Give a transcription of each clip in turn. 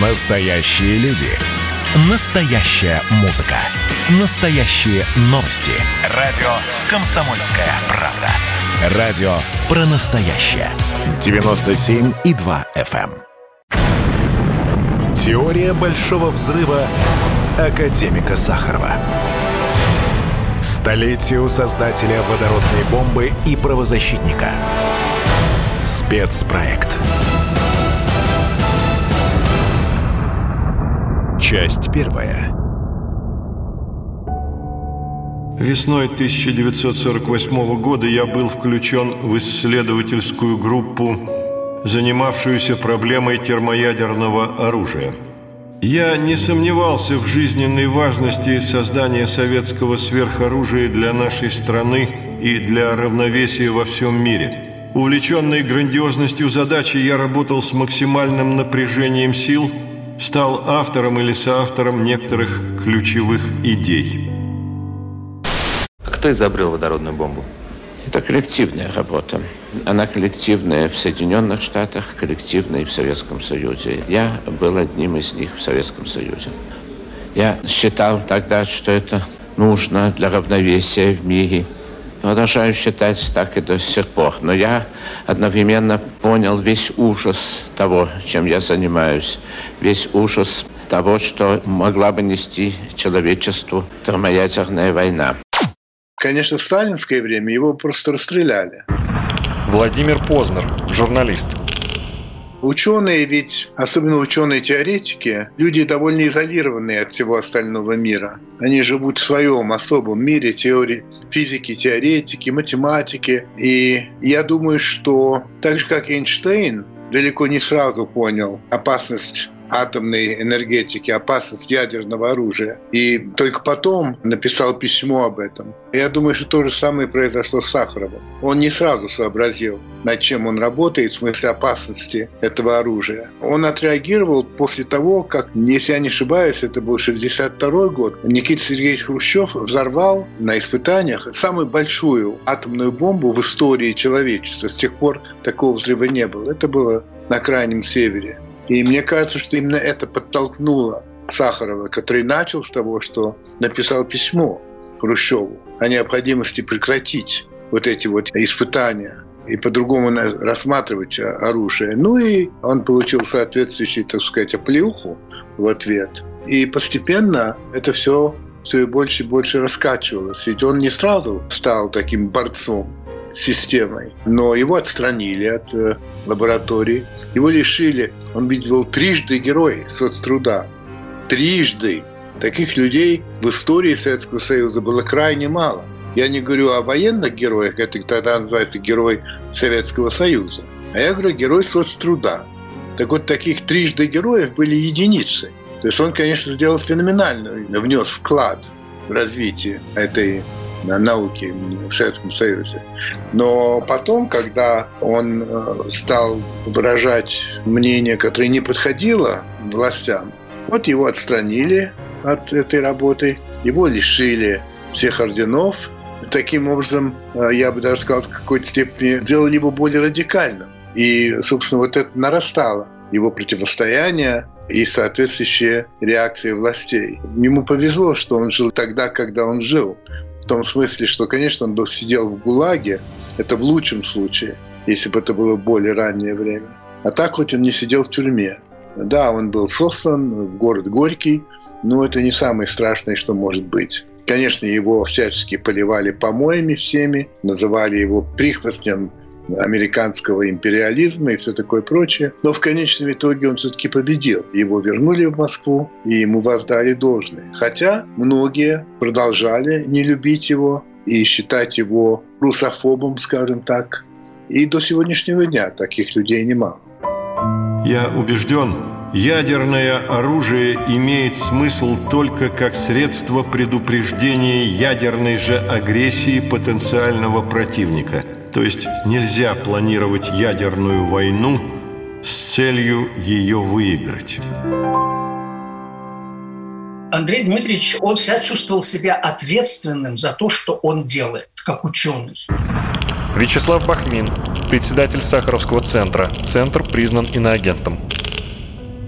Настоящие люди. Настоящая музыка. Настоящие новости. Радио «Комсомольская правда». Радио про настоящее. 97,2 FM. эм. Теория большого взрыва академика Сахарова. Столетие у создателя водородной бомбы и правозащитника. Спецпроект. Часть первая. Весной 1948 года я был включен в исследовательскую группу, занимавшуюся проблемой термоядерного оружия. Я не сомневался в жизненной важности создания советского сверхоружия для нашей страны и для равновесия во всем мире. Увлеченный грандиозностью задачи, я работал с максимальным напряжением сил, стал автором или соавтором некоторых ключевых идей. А кто изобрел водородную бомбу? Это коллективная работа. Она коллективная в Соединенных Штатах, коллективная и в Советском Союзе. Я был одним из них в Советском Союзе. Я считал тогда, что это нужно для равновесия в мире. Продолжаю считать так и до сих пор. Но я одновременно понял весь ужас того, чем я занимаюсь. Весь ужас того, что могла бы нести человечеству термоядерная война. Конечно, в сталинское время его просто расстреляли. Владимир Познер, журналист. Ученые ведь, особенно ученые-теоретики, люди довольно изолированные от всего остального мира. Они живут в своем особом мире теории физики, теоретики, математики. И я думаю, что так же, как Эйнштейн, далеко не сразу понял опасность атомной энергетики, опасность ядерного оружия. И только потом написал письмо об этом. Я думаю, что то же самое произошло с Сахаровым. Он не сразу сообразил, над чем он работает, в смысле опасности этого оружия. Он отреагировал после того, как, если я не ошибаюсь, это был 62 год, Никита Сергеевич Хрущев взорвал на испытаниях самую большую атомную бомбу в истории человечества. С тех пор такого взрыва не было. Это было на Крайнем Севере. И мне кажется, что именно это подтолкнуло Сахарова, который начал с того, что написал письмо Хрущеву о необходимости прекратить вот эти вот испытания и по-другому рассматривать оружие. Ну и он получил соответствующий, так сказать, оплеуху в ответ. И постепенно это все все больше и больше раскачивалось. Ведь он не сразу стал таким борцом системой. Но его отстранили от э, лаборатории, его лишили. Он ведь был трижды герой соцтруда. Трижды. Таких людей в истории Советского Союза было крайне мало. Я не говорю о военных героях, это тогда называется герой Советского Союза. А я говорю герой соцтруда. Так вот, таких трижды героев были единицы. То есть он, конечно, сделал феноменальный, внес вклад в развитие этой науки в Советском Союзе. Но потом, когда он э, стал выражать мнение, которое не подходило властям, вот его отстранили от этой работы, его лишили всех орденов. Таким образом, э, я бы даже сказал, в какой-то степени сделали его более радикальным. И, собственно, вот это нарастало. Его противостояние и соответствующие реакции властей. Ему повезло, что он жил тогда, когда он жил. В том смысле, что, конечно, он сидел в ГУЛАГе, это в лучшем случае, если бы это было более раннее время. А так хоть он не сидел в тюрьме. Да, он был сослан в город Горький, но это не самое страшное, что может быть. Конечно, его всячески поливали помоями всеми, называли его прихвостнем американского империализма и все такое прочее. Но в конечном итоге он все-таки победил. Его вернули в Москву и ему воздали должное. Хотя многие продолжали не любить его и считать его русофобом, скажем так. И до сегодняшнего дня таких людей немало. Я убежден, ядерное оружие имеет смысл только как средство предупреждения ядерной же агрессии потенциального противника – то есть нельзя планировать ядерную войну с целью ее выиграть. Андрей Дмитриевич, он всегда чувствовал себя ответственным за то, что он делает, как ученый. Вячеслав Бахмин, председатель Сахаровского центра. Центр признан иноагентом.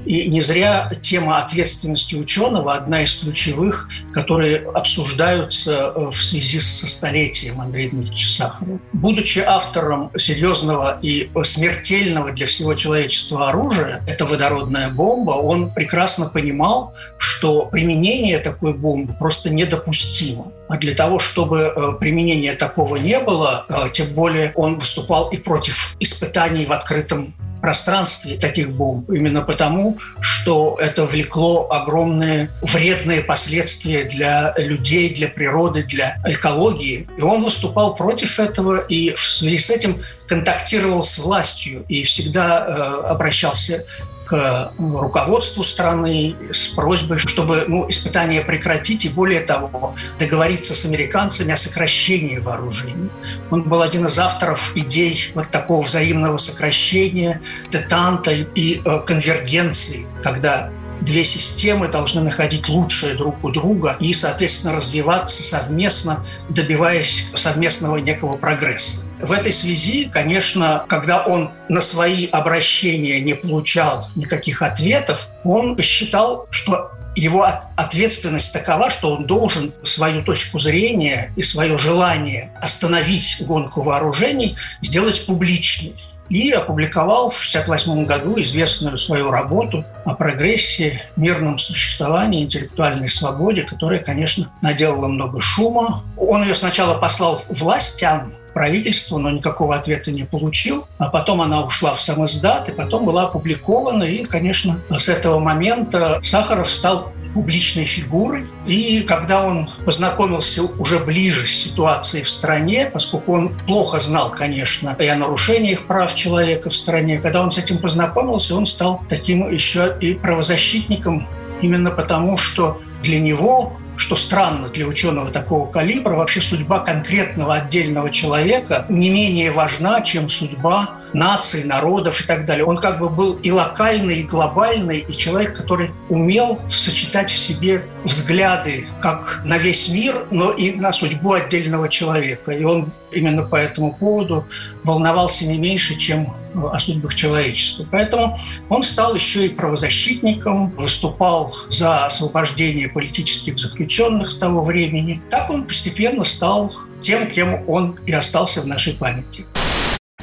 И не зря тема ответственности ученого одна из ключевых, которые обсуждаются в связи со столетием Андрея Дмитриевича Сахарова. Будучи автором серьезного и смертельного для всего человечества оружия, это водородная бомба, он прекрасно понимал, что применение такой бомбы просто недопустимо. А для того, чтобы э, применения такого не было, э, тем более он выступал и против испытаний в открытом пространстве таких бомб, именно потому, что это влекло огромные вредные последствия для людей, для природы, для экологии. И он выступал против этого и в связи с этим контактировал с властью и всегда э, обращался к руководству страны с просьбой, чтобы ну, испытания прекратить и, более того, договориться с американцами о сокращении вооружений. Он был один из авторов идей вот такого взаимного сокращения, детанта и э, конвергенции, когда две системы должны находить лучшее друг у друга и, соответственно, развиваться совместно, добиваясь совместного некого прогресса. В этой связи, конечно, когда он на свои обращения не получал никаких ответов, он посчитал, что его ответственность такова, что он должен свою точку зрения и свое желание остановить гонку вооружений сделать публичной и опубликовал в 1968 году известную свою работу о прогрессе, мирном существовании, интеллектуальной свободе, которая, конечно, наделала много шума. Он ее сначала послал властям, правительству, но никакого ответа не получил. А потом она ушла в сам издат, и потом была опубликована. И, конечно, с этого момента Сахаров стал публичной фигурой. И когда он познакомился уже ближе с ситуацией в стране, поскольку он плохо знал, конечно, и о нарушениях прав человека в стране, когда он с этим познакомился, он стал таким еще и правозащитником именно потому, что для него что странно для ученого такого калибра, вообще судьба конкретного отдельного человека не менее важна, чем судьба наций, народов и так далее. Он как бы был и локальный, и глобальный, и человек, который умел сочетать в себе взгляды как на весь мир, но и на судьбу отдельного человека. И он именно по этому поводу волновался не меньше, чем о судьбах человечества. Поэтому он стал еще и правозащитником, выступал за освобождение политических заключенных того времени. Так он постепенно стал тем, кем он и остался в нашей памяти.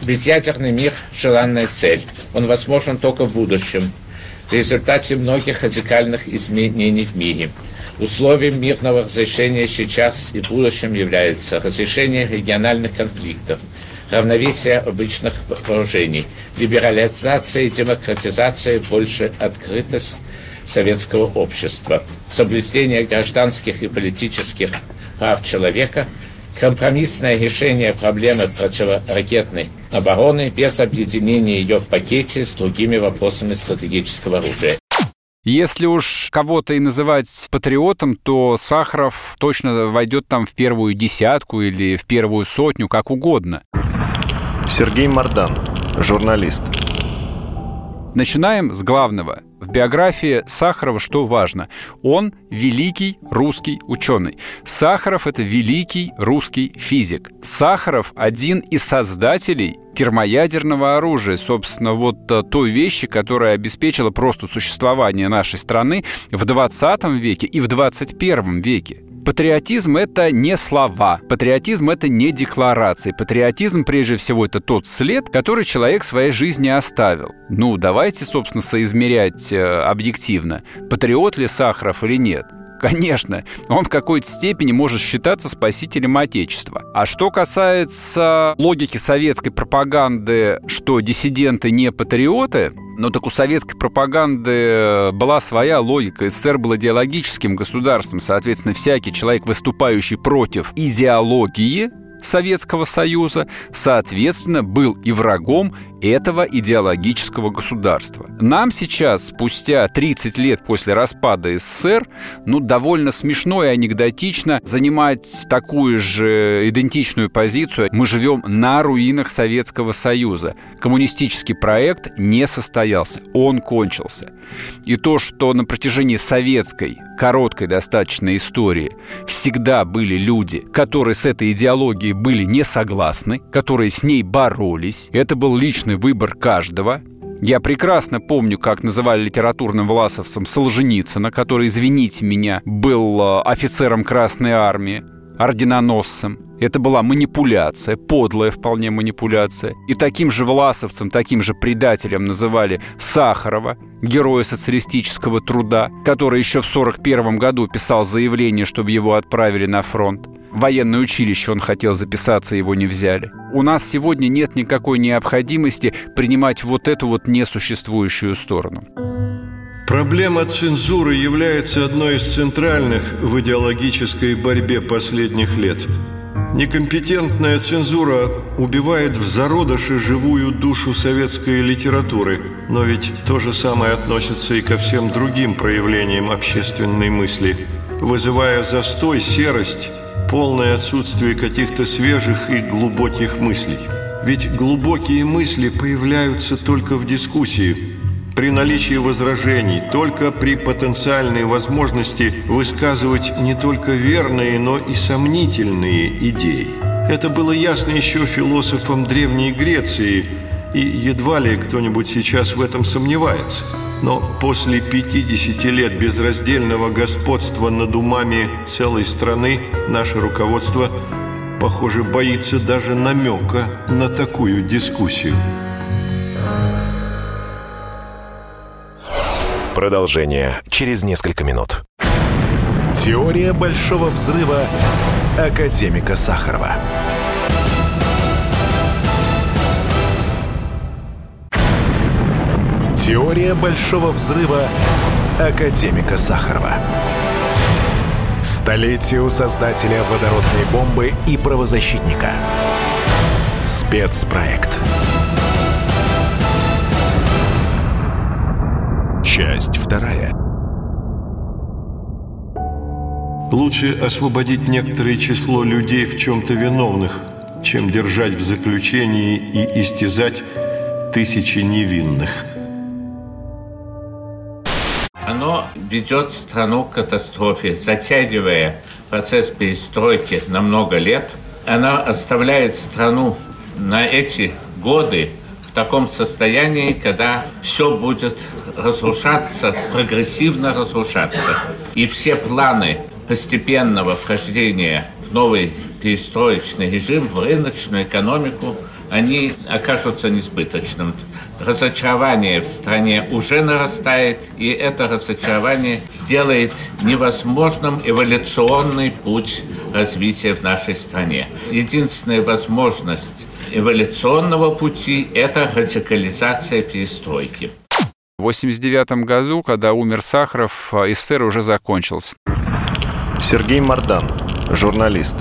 Ведь ядерный мир – желанная цель. Он возможен только в будущем, в результате многих радикальных изменений в мире. Условием мирного разрешения сейчас и в будущем является разрешение региональных конфликтов, равновесие обычных вооружений, либерализация и демократизация, больше открытость советского общества, соблюдение гражданских и политических прав человека – компромиссное решение проблемы противоракетной обороны без объединения ее в пакете с другими вопросами стратегического оружия. Если уж кого-то и называть патриотом, то Сахаров точно войдет там в первую десятку или в первую сотню, как угодно. Сергей Мардан, журналист. Начинаем с главного. Биографии Сахарова что важно? Он великий русский ученый. Сахаров – это великий русский физик. Сахаров – один из создателей термоядерного оружия, собственно, вот э, той вещи, которая обеспечила просто существование нашей страны в 20 веке и в 21 веке. Патриотизм — это не слова. Патриотизм — это не декларации. Патриотизм, прежде всего, это тот след, который человек в своей жизни оставил. Ну, давайте, собственно, соизмерять э, объективно, патриот ли Сахаров или нет. Конечно, он в какой-то степени может считаться спасителем Отечества. А что касается логики советской пропаганды, что диссиденты не патриоты, ну так у советской пропаганды была своя логика. СССР был идеологическим государством. Соответственно, всякий человек, выступающий против идеологии, Советского Союза, соответственно, был и врагом этого идеологического государства. Нам сейчас, спустя 30 лет после распада СССР, ну, довольно смешно и анекдотично занимать такую же идентичную позицию. Мы живем на руинах Советского Союза. Коммунистический проект не состоялся, он кончился. И то, что на протяжении советской, короткой достаточно истории. Всегда были люди, которые с этой идеологией были не согласны, которые с ней боролись, это был личный выбор каждого, Я прекрасно помню, как называли литературным власовцем Солженицына, который, извините меня, был э, офицером Красной Армии, орденоносцем. Это была манипуляция, подлая вполне манипуляция. И таким же власовцем, таким же предателем называли Сахарова, героя социалистического труда, который еще в 1941 году писал заявление, чтобы его отправили на фронт. Военное училище он хотел записаться, его не взяли. У нас сегодня нет никакой необходимости принимать вот эту вот несуществующую сторону. Проблема цензуры является одной из центральных в идеологической борьбе последних лет. Некомпетентная цензура убивает в зародыше живую душу советской литературы, но ведь то же самое относится и ко всем другим проявлениям общественной мысли, вызывая застой, серость, полное отсутствие каких-то свежих и глубоких мыслей. Ведь глубокие мысли появляются только в дискуссии – при наличии возражений, только при потенциальной возможности высказывать не только верные, но и сомнительные идеи. Это было ясно еще философам Древней Греции, и едва ли кто-нибудь сейчас в этом сомневается. Но после 50 лет безраздельного господства над умами целой страны наше руководство, похоже, боится даже намека на такую дискуссию. Продолжение через несколько минут. Теория большого взрыва академика Сахарова. Теория большого взрыва академика Сахарова. Столетие у создателя водородной бомбы и правозащитника. Спецпроект. Часть вторая. Лучше освободить некоторое число людей в чем-то виновных, чем держать в заключении и истязать тысячи невинных. Оно ведет страну к катастрофе, затягивая процесс перестройки на много лет. Она оставляет страну на эти годы в таком состоянии, когда все будет разрушаться, прогрессивно разрушаться. И все планы постепенного вхождения в новый перестроечный режим, в рыночную экономику, они окажутся несбыточным. Разочарование в стране уже нарастает, и это разочарование сделает невозможным эволюционный путь развития в нашей стране. Единственная возможность эволюционного пути – это радикализация перестройки. В 1989 году, когда умер Сахаров, СССР уже закончился. Сергей Мардан, журналист.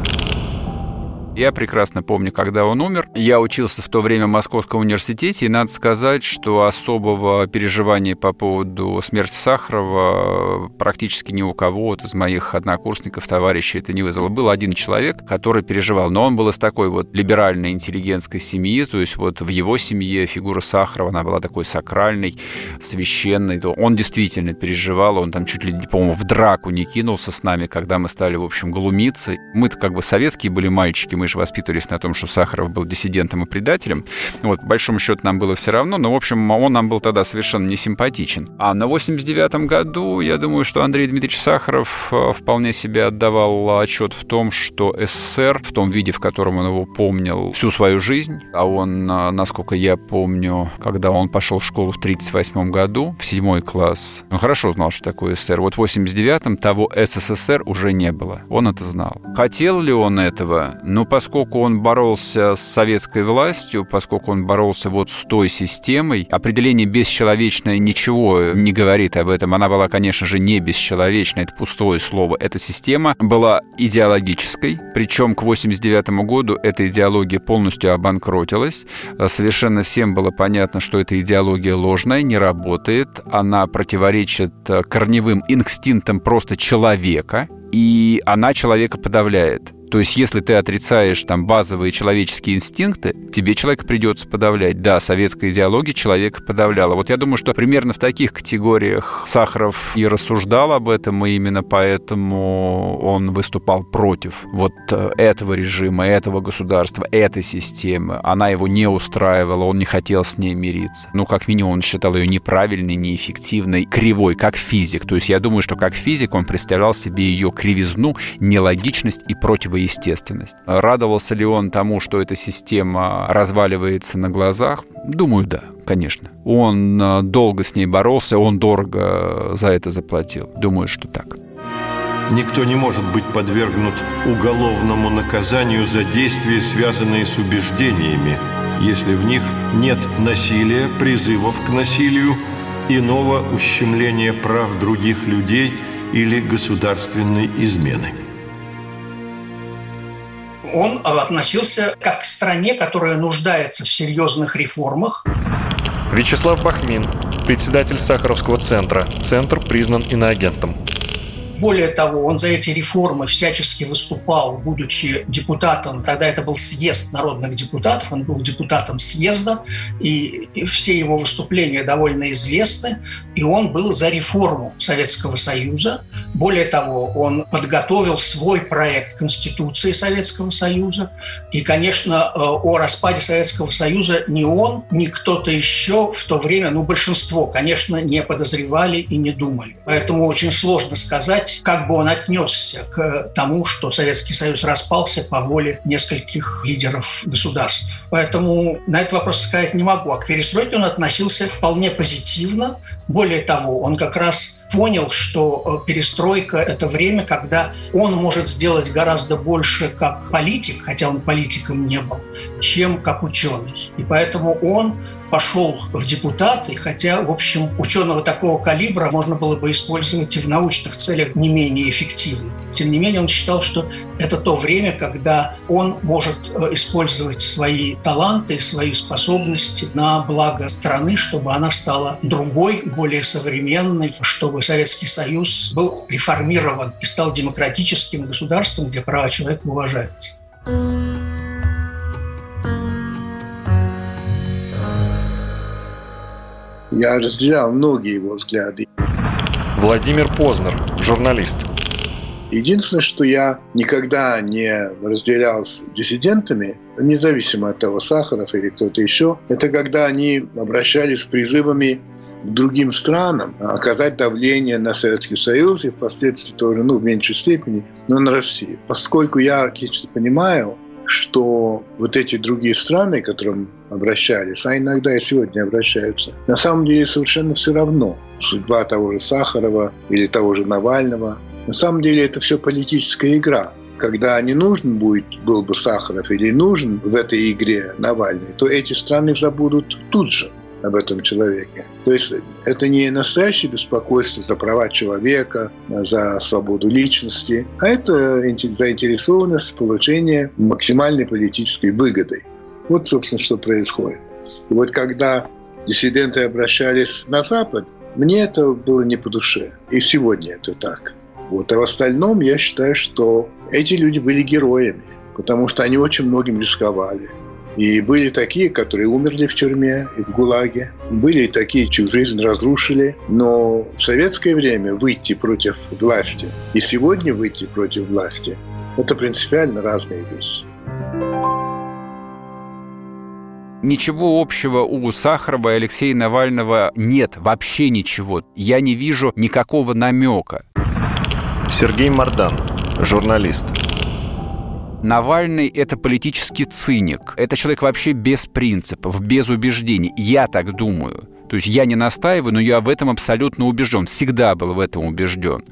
Я прекрасно помню, когда он умер. Я учился в то время в Московском университете, и надо сказать, что особого переживания по поводу смерти Сахарова практически ни у кого вот из моих однокурсников, товарищей это не вызвало. Был один человек, который переживал, но он был из такой вот либеральной интеллигентской семьи, то есть вот в его семье фигура Сахарова, она была такой сакральной, священной. То он действительно переживал, он там чуть ли, по-моему, в драку не кинулся с нами, когда мы стали, в общем, глумиться. Мы-то как бы советские были мальчики, мы же воспитывались на том, что Сахаров был диссидентом и предателем. Вот, по большому счету, нам было все равно, но, в общем, он нам был тогда совершенно не симпатичен. А на 89 году, я думаю, что Андрей Дмитриевич Сахаров э, вполне себе отдавал отчет в том, что СССР, в том виде, в котором он его помнил всю свою жизнь, а он, э, насколько я помню, когда он пошел в школу в 1938 году, в седьмой класс, он хорошо знал, что такое СССР. Вот в 89-м того СССР уже не было. Он это знал. Хотел ли он этого? Ну, поскольку он боролся с советской властью, поскольку он боролся вот с той системой, определение бесчеловечное ничего не говорит об этом. Она была, конечно же, не бесчеловечная, это пустое слово. Эта система была идеологической, причем к 89 году эта идеология полностью обанкротилась. Совершенно всем было понятно, что эта идеология ложная, не работает, она противоречит корневым инстинктам просто человека, и она человека подавляет. То есть, если ты отрицаешь там базовые человеческие инстинкты, тебе человека придется подавлять. Да, советская идеология человека подавляла. Вот я думаю, что примерно в таких категориях Сахаров и рассуждал об этом, и именно поэтому он выступал против вот э, этого режима, этого государства, этой системы. Она его не устраивала, он не хотел с ней мириться. Ну, как минимум, он считал ее неправильной, неэффективной, кривой, как физик. То есть я думаю, что как физик он представлял себе ее кривизну, нелогичность и противоестественность. Радовался ли он тому, что эта система разваливается на глазах? Думаю, да, конечно. Он э, долго с ней боролся, он дорого за это заплатил. Думаю, что так. Никто не может быть подвергнут уголовному наказанию за действия, связанные с убеждениями, если в них нет насилия, призывов к насилию, иного ущемления прав других людей или государственной измены он относился как к стране, которая нуждается в серьезных реформах. Вячеслав Бахмин, председатель Сахаровского центра. Центр признан иноагентом. Более того, он за эти реформы всячески выступал, будучи депутатом. Тогда это был съезд народных депутатов, он был депутатом съезда, и, и все его выступления довольно известны. И он был за реформу Советского Союза. Более того, он подготовил свой проект Конституции Советского Союза. И, конечно, э, о распаде Советского Союза ни он, ни кто-то еще в то время, ну, большинство, конечно, не подозревали и не думали. Поэтому очень сложно сказать, понять, как бы он отнесся к тому, что Советский Союз распался по воле нескольких лидеров государств. Поэтому на этот вопрос сказать не могу. А к перестройке он относился вполне позитивно. Более того, он как раз понял, что э, перестройка – это время, когда он может сделать гораздо больше как политик, хотя он политиком не был, чем как ученый. И поэтому он пошел в депутаты, хотя, в общем, ученого такого калибра можно было бы использовать и в научных целях не менее эффективно. Тем не менее, он считал, что это то время, когда он может э, использовать свои таланты, свои способности на благо страны, чтобы она стала другой, более современной, чтобы Советский Союз был реформирован и стал демократическим государством, где права человека уважаются. Я разделял многие его взгляды. Владимир Познер, журналист. Единственное, что я никогда не разделял с диссидентами, независимо от того, Сахаров или кто-то еще, это когда они обращались с призывами к другим странам оказать давление на Советский Союз и впоследствии тоже, ну, в меньшей степени, но на Россию. Поскольку я отлично понимаю, что вот эти другие страны, к которым обращались, а иногда и сегодня обращаются, на самом деле совершенно все равно. Судьба того же Сахарова или того же Навального. На самом деле это все политическая игра. Когда не нужен будет, был бы Сахаров или нужен в этой игре Навальный, то эти страны забудут тут же об этом человеке. То есть это не настоящее беспокойство за права человека, за свободу личности, а это заинтересованность в получении максимальной политической выгоды. Вот, собственно, что происходит. И вот когда диссиденты обращались на Запад, мне это было не по душе. И сегодня это так. Вот. А в остальном я считаю, что эти люди были героями, потому что они очень многим рисковали. И были такие, которые умерли в тюрьме и в ГУЛАГе. Были и такие, чью жизнь разрушили. Но в советское время выйти против власти и сегодня выйти против власти – это принципиально разные вещи. Ничего общего у Сахарова и Алексея Навального нет, вообще ничего. Я не вижу никакого намека. Сергей Мардан, журналист. Навальный – это политический циник. Это человек вообще без принципов, без убеждений. Я так думаю. То есть я не настаиваю, но я в этом абсолютно убежден. Всегда был в этом убежден.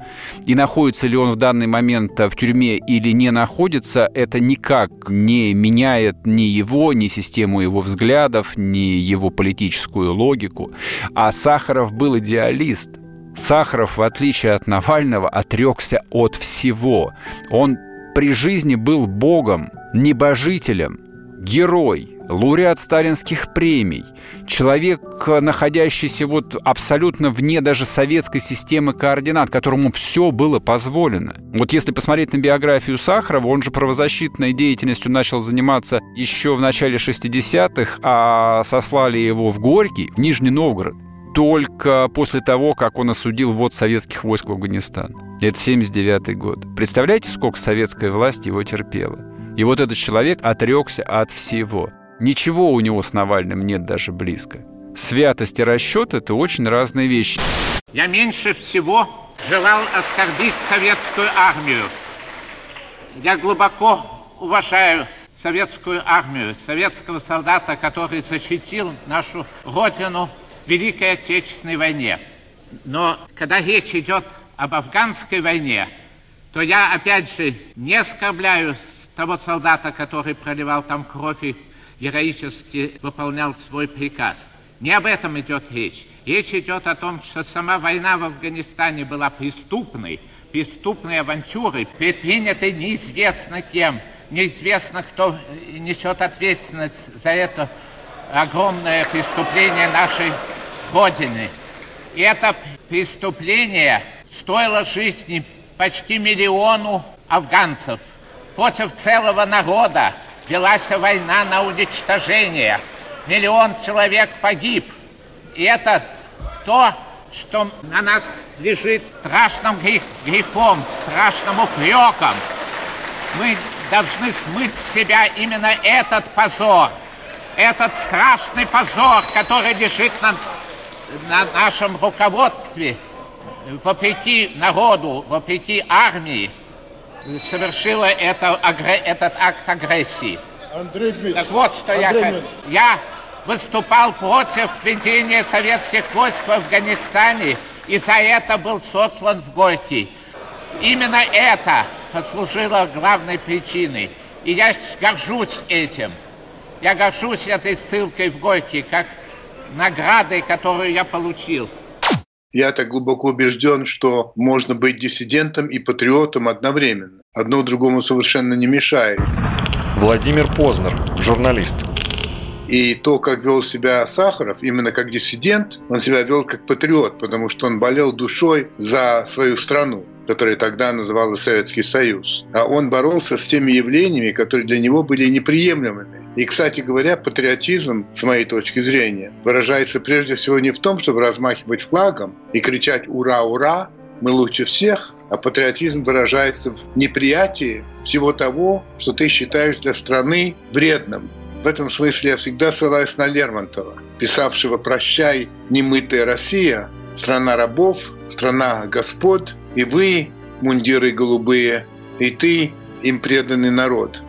И находится ли он в данный момент в тюрьме или не находится, это никак не меняет ни его, ни систему его взглядов, ни его политическую логику. А Сахаров был идеалист. Сахаров, в отличие от Навального, отрекся от всего. Он при жизни был богом, небожителем, герой, лауреат сталинских премий, человек, находящийся вот абсолютно вне даже советской системы координат, которому все было позволено. Вот если посмотреть на биографию Сахарова, он же правозащитной деятельностью начал заниматься еще в начале 60-х, а сослали его в Горький, в Нижний Новгород только после того, как он осудил ввод советских войск в Афганистан. Это 79 год. Представляете, сколько советская власть его терпела? И вот этот человек отрекся от всего. Ничего у него с Навальным нет даже близко. Святость и расчет – это очень разные вещи. Я меньше всего желал оскорбить советскую армию. Я глубоко уважаю советскую армию, советского солдата, который защитил нашу Родину в Великой Отечественной войне. Но когда речь идет об афганской войне, то я опять же не оскорбляю того солдата, который проливал там кровь и героически выполнял свой приказ. Не об этом идет речь. Речь идет о том, что сама война в Афганистане была преступной, преступной авантюрой, предпринятой неизвестно кем, неизвестно, кто несет ответственность за это огромное преступление нашей Родины. И это преступление стоило жизни почти миллиону афганцев. Против целого народа велась война на уничтожение. Миллион человек погиб. И это то, что на нас лежит страшным грех, грехом, страшным упреком. Мы должны смыть с себя именно этот позор, этот страшный позор, который лежит на, на нашем руководстве, вопреки народу, вопреки армии, совершила это, этот акт агрессии. Андрей Дмитриевич, так вот, что Андрей я, я выступал против введения советских войск в Афганистане, и за это был сослан в Горький. Именно это послужило главной причиной. И я горжусь этим. Я горжусь этой ссылкой в Горький, как наградой, которую я получил. Я так глубоко убежден, что можно быть диссидентом и патриотом одновременно. Одно другому совершенно не мешает. Владимир Познер, журналист. И то, как вел себя Сахаров, именно как диссидент, он себя вел как патриот, потому что он болел душой за свою страну которая тогда называлась Советский Союз. А он боролся с теми явлениями, которые для него были неприемлемыми. И, кстати говоря, патриотизм, с моей точки зрения, выражается прежде всего не в том, чтобы размахивать флагом и кричать «Ура, ура!», мы лучше всех, а патриотизм выражается в неприятии всего того, что ты считаешь для страны вредным. В этом смысле я всегда ссылаюсь на Лермонтова, писавшего «Прощай, немытая Россия, страна рабов, страна господ, и вы, мундиры голубые, и ты, им преданный народ».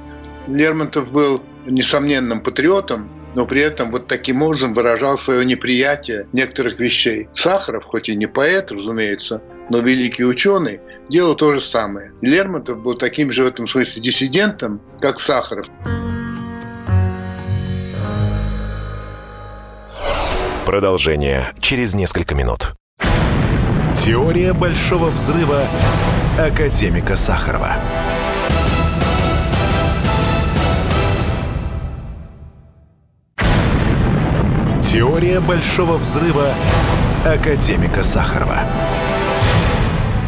Лермонтов был несомненным патриотом, но при этом вот таким образом выражал свое неприятие некоторых вещей. Сахаров, хоть и не поэт, разумеется, но великий ученый, делал то же самое. Лермонтов был таким же в этом смысле диссидентом, как Сахаров. Продолжение через несколько минут. Теория большого взрыва академика Сахарова. Теория большого взрыва академика Сахарова.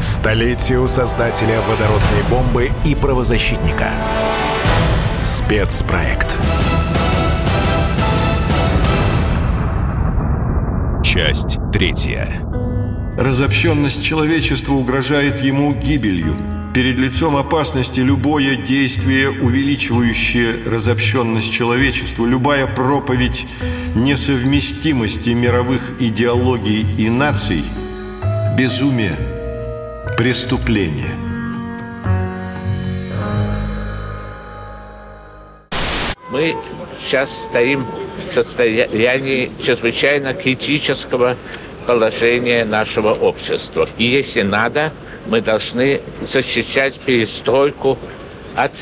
Столетию создателя водородной бомбы и правозащитника. Спецпроект. Часть третья. Разобщенность человечества угрожает ему гибелью. Перед лицом опасности любое действие, увеличивающее разобщенность человечества, любая проповедь несовместимости мировых идеологий и наций – безумие, преступление. Мы сейчас стоим в состоянии чрезвычайно критического положения нашего общества. И если надо, мы должны защищать перестройку от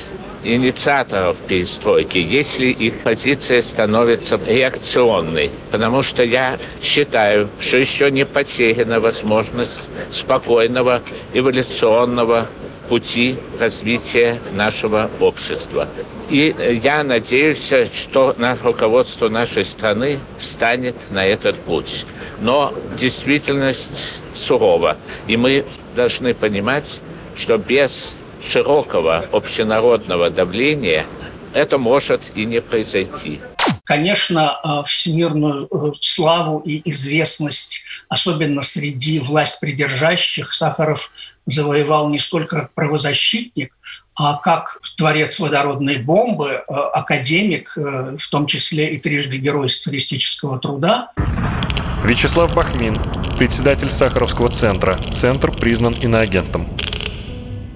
инициаторов перестройки, если их позиция становится реакционной. Потому что я считаю, что еще не потеряна возможность спокойного эволюционного пути развития нашего общества. И я надеюсь, что руководство нашей страны встанет на этот путь. Но действительность сурова. И мы должны понимать, что без широкого общенародного давления это может и не произойти. Конечно, э, всемирную э, славу и известность, особенно среди власть придержащих, Сахаров завоевал не столько правозащитник, а как творец водородной бомбы, э, академик, в том числе и трижды герой социалистического труда. Вячеслав Бахмин, председатель Сахаровского центра. Центр признан иноагентом.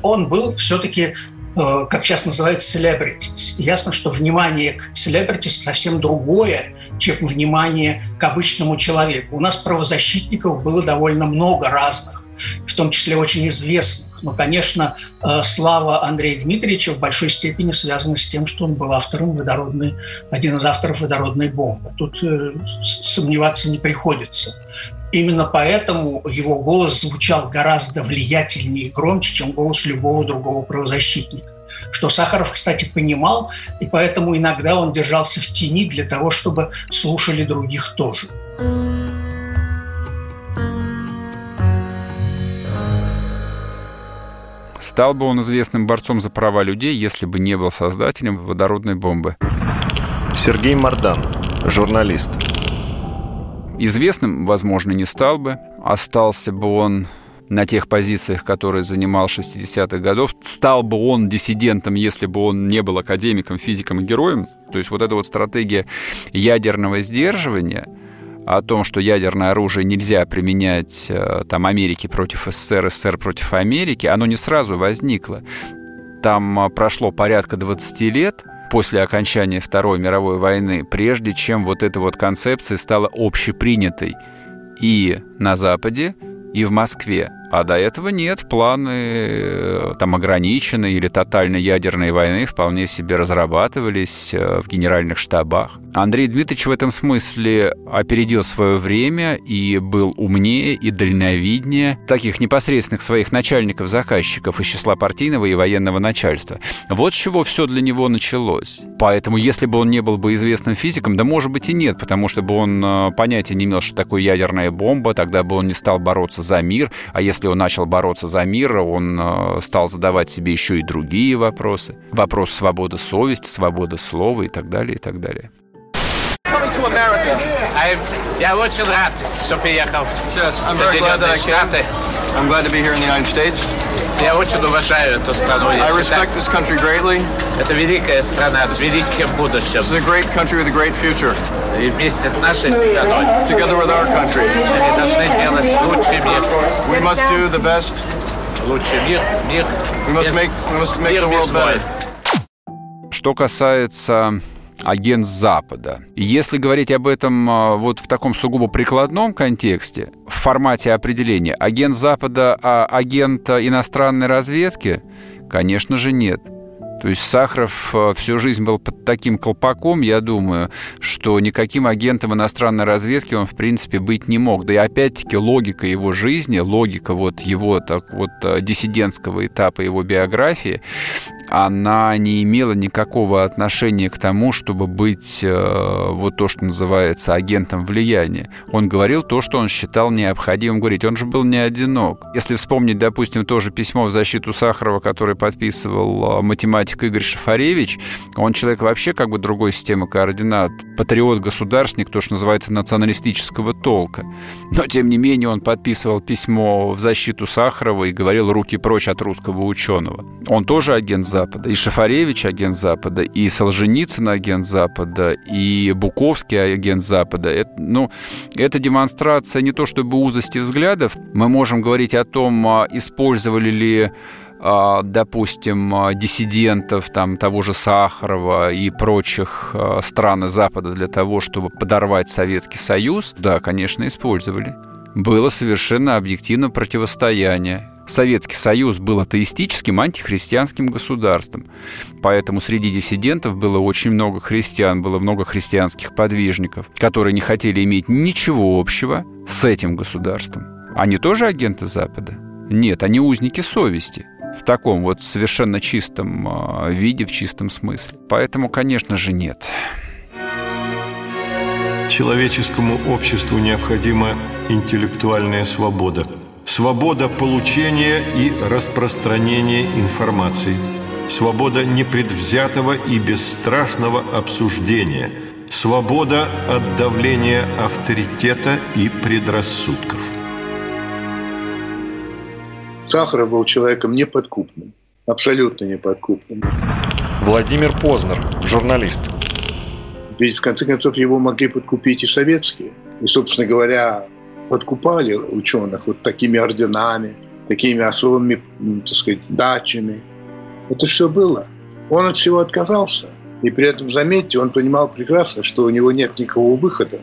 Он был все-таки Э, как сейчас называется, celebrities. Ясно, что внимание к celebrities совсем другое, чем внимание к обычному человеку. У нас правозащитников было довольно много разных, в том числе очень известных. Но, конечно, э, слава Андрея Дмитриевича в большой степени связана с тем, что он был автором водородной, один из авторов водородной бомбы. Тут э, сомневаться не приходится. Именно поэтому его голос звучал гораздо влиятельнее и громче, чем голос любого другого правозащитника. Что Сахаров, кстати, понимал, и поэтому иногда он держался в тени для того, чтобы слушали других тоже. Стал бы он известным борцом за права людей, если бы не был создателем водородной бомбы. Сергей Мардан, журналист. Известным, возможно, не стал бы. Остался бы он на тех позициях, которые занимал 60-х годов. Стал бы он диссидентом, если бы он не был академиком, физиком и героем. То есть вот эта вот стратегия ядерного сдерживания о том, что ядерное оружие нельзя применять э, там Америке против СССР, СССР против Америки, оно не сразу возникло. Там э, прошло порядка 20 лет – после окончания Второй мировой войны, прежде чем вот эта вот концепция стала общепринятой и на Западе, и в Москве. А до этого нет, планы э, там ограниченной или тотальной ядерной войны вполне себе разрабатывались э, в генеральных штабах. Андрей Дмитриевич в этом смысле опередил свое время и был умнее и дальновиднее таких непосредственных своих начальников-заказчиков из числа партийного и военного начальства. Вот с чего все для него началось. Поэтому, если бы он не был бы известным физиком, да может быть и нет, потому что бы он э, понятия не имел, что такое ядерная бомба, тогда бы он не стал бороться за мир, а если если он начал бороться за мир, он э, стал задавать себе еще и другие вопросы. Вопрос свободы совести, свободы слова и так далее, и так далее. Я очень рад, что приехал в Соединенные Штаты. I'm glad to be here in the United States. Я очень уважаю эту страну. I respect this country greatly. Это великая страна с великим будущим. This is a great country with a great future. И вместе с нашей страной. Together with our country. Мы должны делать лучший мир. We must do the best. Лучший мир, мир. We must make, we must make the world better. Что касается агент Запада. Если говорить об этом а, вот в таком сугубо прикладном контексте, в формате определения, агент Запада, а агент иностранной разведки, конечно же, нет. То есть Сахаров а, всю жизнь был под таким колпаком, я думаю, что никаким агентом иностранной разведки он, в принципе, быть не мог. Да и опять-таки логика его жизни, логика вот его так вот а, диссидентского этапа его биографии, она не имела никакого отношения к тому, чтобы быть э, вот то, что называется агентом влияния. Он говорил то, что он считал необходимым говорить. Он же был не одинок. Если вспомнить, допустим, тоже письмо в защиту Сахарова, которое подписывал э, математик Игорь Шафаревич, он человек вообще как бы другой системы координат. Патриот-государственник, то, что называется националистического толка. Но, тем не менее, он подписывал письмо в защиту Сахарова и говорил «руки прочь от русского ученого». Он тоже агент Запада, и Шафаревич агент Запада, и Солженицын агент Запада, и Буковский агент Запада. Это, ну, это демонстрация не то чтобы узости взглядов. Мы можем говорить о том, а, использовали ли а, допустим, а, диссидентов, там, того же Сахарова и прочих стран Запада для того, чтобы подорвать Советский Союз, да, конечно, использовали. Было совершенно объективно противостояние. Советский Союз был атеистическим антихристианским государством. Поэтому среди диссидентов было очень много христиан, было много христианских подвижников, которые не хотели иметь ничего общего с этим государством. Они тоже агенты Запада? Нет, они узники совести. в таком вот совершенно чистом а, виде, в чистом смысле. Поэтому, конечно же, нет. Человеческому обществу необходима интеллектуальная свобода. Свобода получения и распространения информации. Свобода непредвзятого и бесстрашного обсуждения. Свобода от давления авторитета и предрассудков. Сахаров был человеком неподкупным, абсолютно неподкупным. Владимир Познер, журналист. Ведь, в конце концов, его могли подкупить и советские. И, собственно говоря, подкупали ученых вот такими орденами, такими особыми, так сказать, дачами. Это что было. Он от всего отказался. И при этом, заметьте, он понимал прекрасно, что у него нет никакого выхода.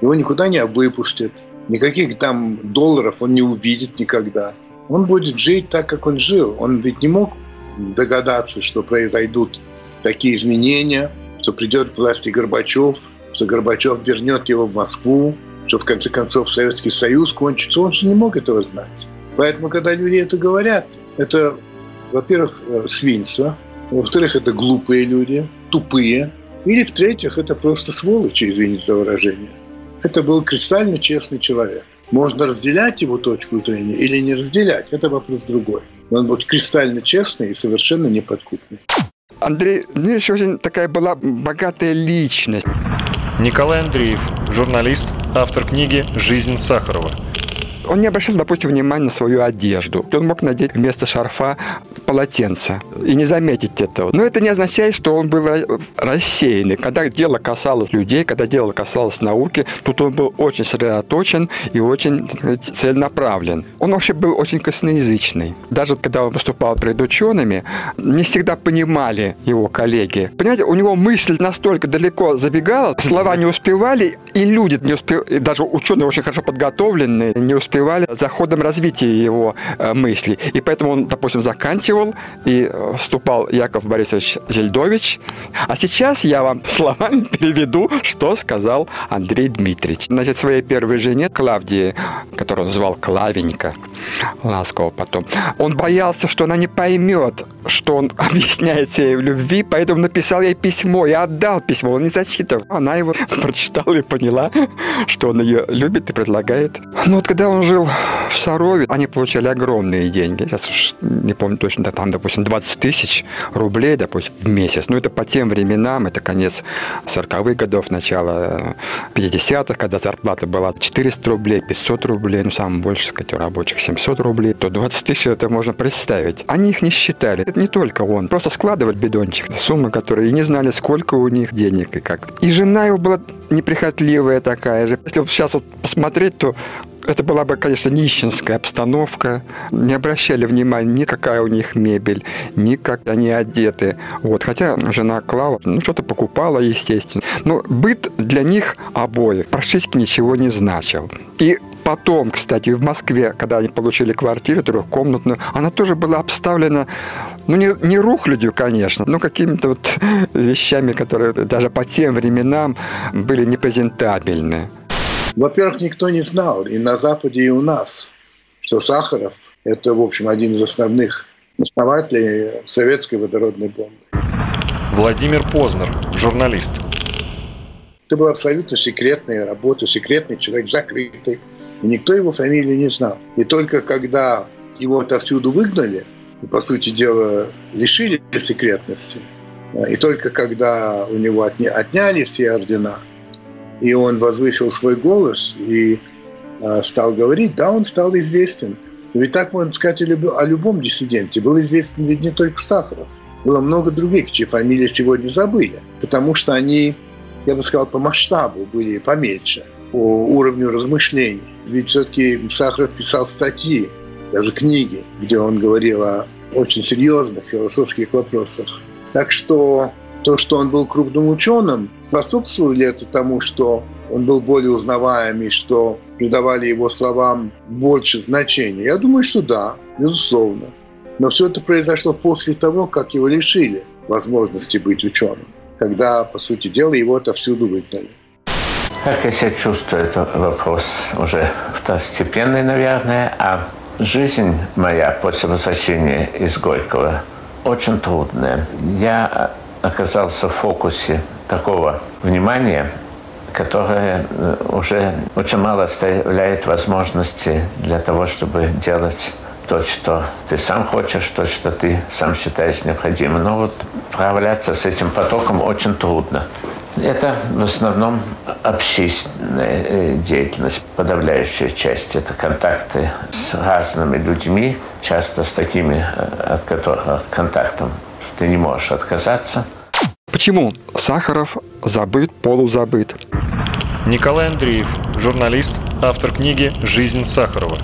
Его никуда не выпустят. Никаких там долларов он не увидит никогда. Он будет жить так, как он жил. Он ведь не мог догадаться, что произойдут такие изменения – что придет к власти Горбачев, что Горбачев вернет его в Москву, что в конце концов Советский Союз кончится. Он же не мог этого знать. Поэтому, когда люди это говорят, это, во-первых, э, свинство, во-вторых, это глупые люди, тупые, или, в-третьих, это просто сволочи, извините за выражение. Это был кристально честный человек. Можно разделять его точку зрения или не разделять, это вопрос другой. Он был кристально честный и совершенно неподкупный. Андрей Дмитриевич очень такая была богатая личность. Николай Андреев, журналист, автор книги «Жизнь Сахарова». Он не обращал, допустим, внимания на свою одежду. Он мог надеть вместо шарфа полотенце и не заметить этого. Но это не означает, что он был рассеянный. Когда дело касалось людей, когда дело касалось науки, тут он был очень сосредоточен и очень целенаправлен. Он вообще был очень косноязычный. Даже когда он выступал перед учеными, не всегда понимали его коллеги. Понимаете, у него мысль настолько далеко забегала, слова не успевали, и люди не успевали, даже ученые очень хорошо подготовленные, не успевали за ходом развития его э, мыслей. И поэтому он, допустим, заканчивал и э, вступал Яков Борисович Зельдович. А сейчас я вам словами переведу, что сказал Андрей Дмитриевич. Значит, своей первой жене Клавдии, которую он звал Клавенька, ласково потом, он боялся, что она не поймет, что он объясняет ей в любви, поэтому написал ей письмо и отдал письмо, он не зачитывал. Она его прочитала и поняла, что он ее любит и предлагает. Но вот когда он жил в Сарове, они получали огромные деньги. Сейчас уж не помню точно, там, допустим, 20 тысяч рублей, допустим, в месяц. Ну, это по тем временам, это конец 40-х годов, начало 50-х, когда зарплата была 400 рублей, 500 рублей, ну, самое больше, сказать, у рабочих 700 рублей, то 20 тысяч это можно представить. Они их не считали. Это не только он. Просто складывали бидончик, суммы, которые и не знали, сколько у них денег и как. И жена его была неприхотливая такая же. Если вот сейчас вот посмотреть, то это была бы, конечно, нищенская обстановка. Не обращали внимания ни какая у них мебель, ни как они одеты. Вот. Хотя жена Клава, ну, что-то покупала, естественно. Но быт для них обоих практически ничего не значил. И Потом, кстати, в Москве, когда они получили квартиру трехкомнатную, она тоже была обставлена, ну, не, не рухлядью, конечно, но какими-то вот вещами, которые даже по тем временам были непрезентабельны. Во-первых, никто не знал и на Западе, и у нас, что Сахаров – это, в общем, один из основных основателей советской водородной бомбы. Владимир Познер, журналист. Это была абсолютно секретная работа, секретный человек, закрытый. И никто его фамилию не знал. И только когда его отовсюду выгнали, и, по сути дела, лишили секретности, и только когда у него отняли все ордена – и он возвысил свой голос и э, стал говорить, да, он стал известен. Ведь так можно сказать о любом диссиденте. Был известен ведь не только Сахаров. Было много других, чьи фамилии сегодня забыли. Потому что они, я бы сказал, по масштабу были поменьше, по уровню размышлений. Ведь все-таки Сахаров писал статьи, даже книги, где он говорил о очень серьезных философских вопросах. Так что то, что он был крупным ученым, способствовало ли это тому, что он был более узнаваемый, что придавали его словам больше значения? Я думаю, что да, безусловно. Но все это произошло после того, как его лишили возможности быть ученым, когда, по сути дела, его отовсюду выгнали. Как я себя чувствую, это вопрос уже второстепенный, наверное, а Жизнь моя после возвращения из Горького очень трудная. Я оказался в фокусе такого внимания, которое э, уже очень мало оставляет возможности для того, чтобы делать то, что ты сам хочешь, то, что ты сам считаешь необходимым. Но вот справляться с этим потоком очень трудно. Это в основном общественная э, деятельность, подавляющая часть. Это контакты с разными людьми, часто с такими, э, от которых контактом ты не можешь отказаться. Почему Сахаров забыт, полузабыт? Николай Андреев, журналист, автор книги «Жизнь Сахарова».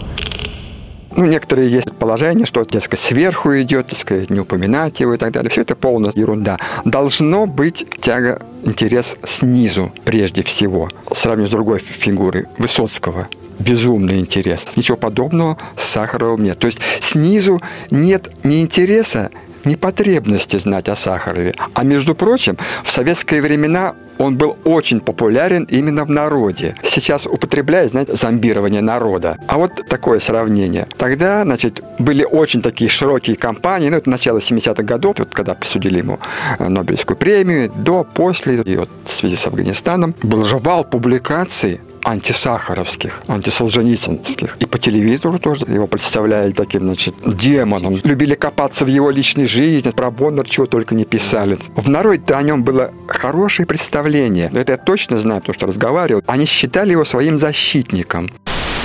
Ну, некоторые есть положение, что, дескать, сверху идет, так сказать, не упоминать его и так далее. Все это полная ерунда. Должно быть тяга, интерес снизу, прежде всего. Сравниваю с другой фигурой, Высоцкого безумный интерес. Ничего подобного с Сахаровым нет. То есть снизу нет ни интереса, ни потребности знать о Сахарове. А между прочим, в советские времена он был очень популярен именно в народе. Сейчас употребляют, знаете, зомбирование народа. А вот такое сравнение. Тогда, значит, были очень такие широкие кампании, ну, это начало 70-х годов, вот когда присудили ему э, Нобелевскую премию, до, после, и вот в связи с Афганистаном, был же публикаций антисахаровских, антисолженицынских. И по телевизору тоже его представляли таким, значит, демоном. Любили копаться в его личной жизни, про Боннер чего только не писали. В народе-то о нем было хорошее представление. Это я точно знаю, потому что разговаривал. Они считали его своим защитником.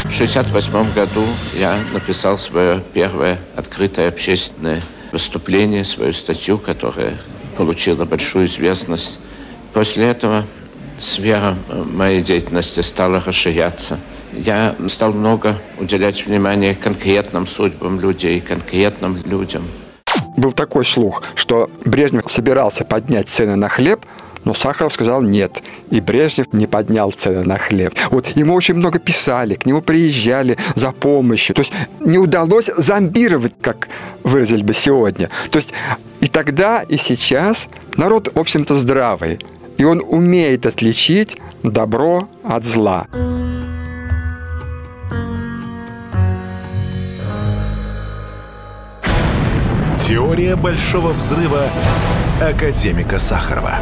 В 1968 году я написал свое первое открытое общественное выступление, свою статью, которая получила большую известность. После этого сфера э, моей деятельности стала расширяться. Я стал много уделять внимание конкретным судьбам людей, конкретным людям. Был такой слух, что Брежнев собирался поднять цены на хлеб, но Сахаров сказал нет. И Брежнев не поднял цены на хлеб. Вот ему очень много писали, к нему приезжали за помощью. То есть не удалось зомбировать, как выразили бы сегодня. То есть и тогда, и сейчас народ, в общем-то, здравый. И он умеет отличить добро от зла. Теория большого взрыва академика Сахарова.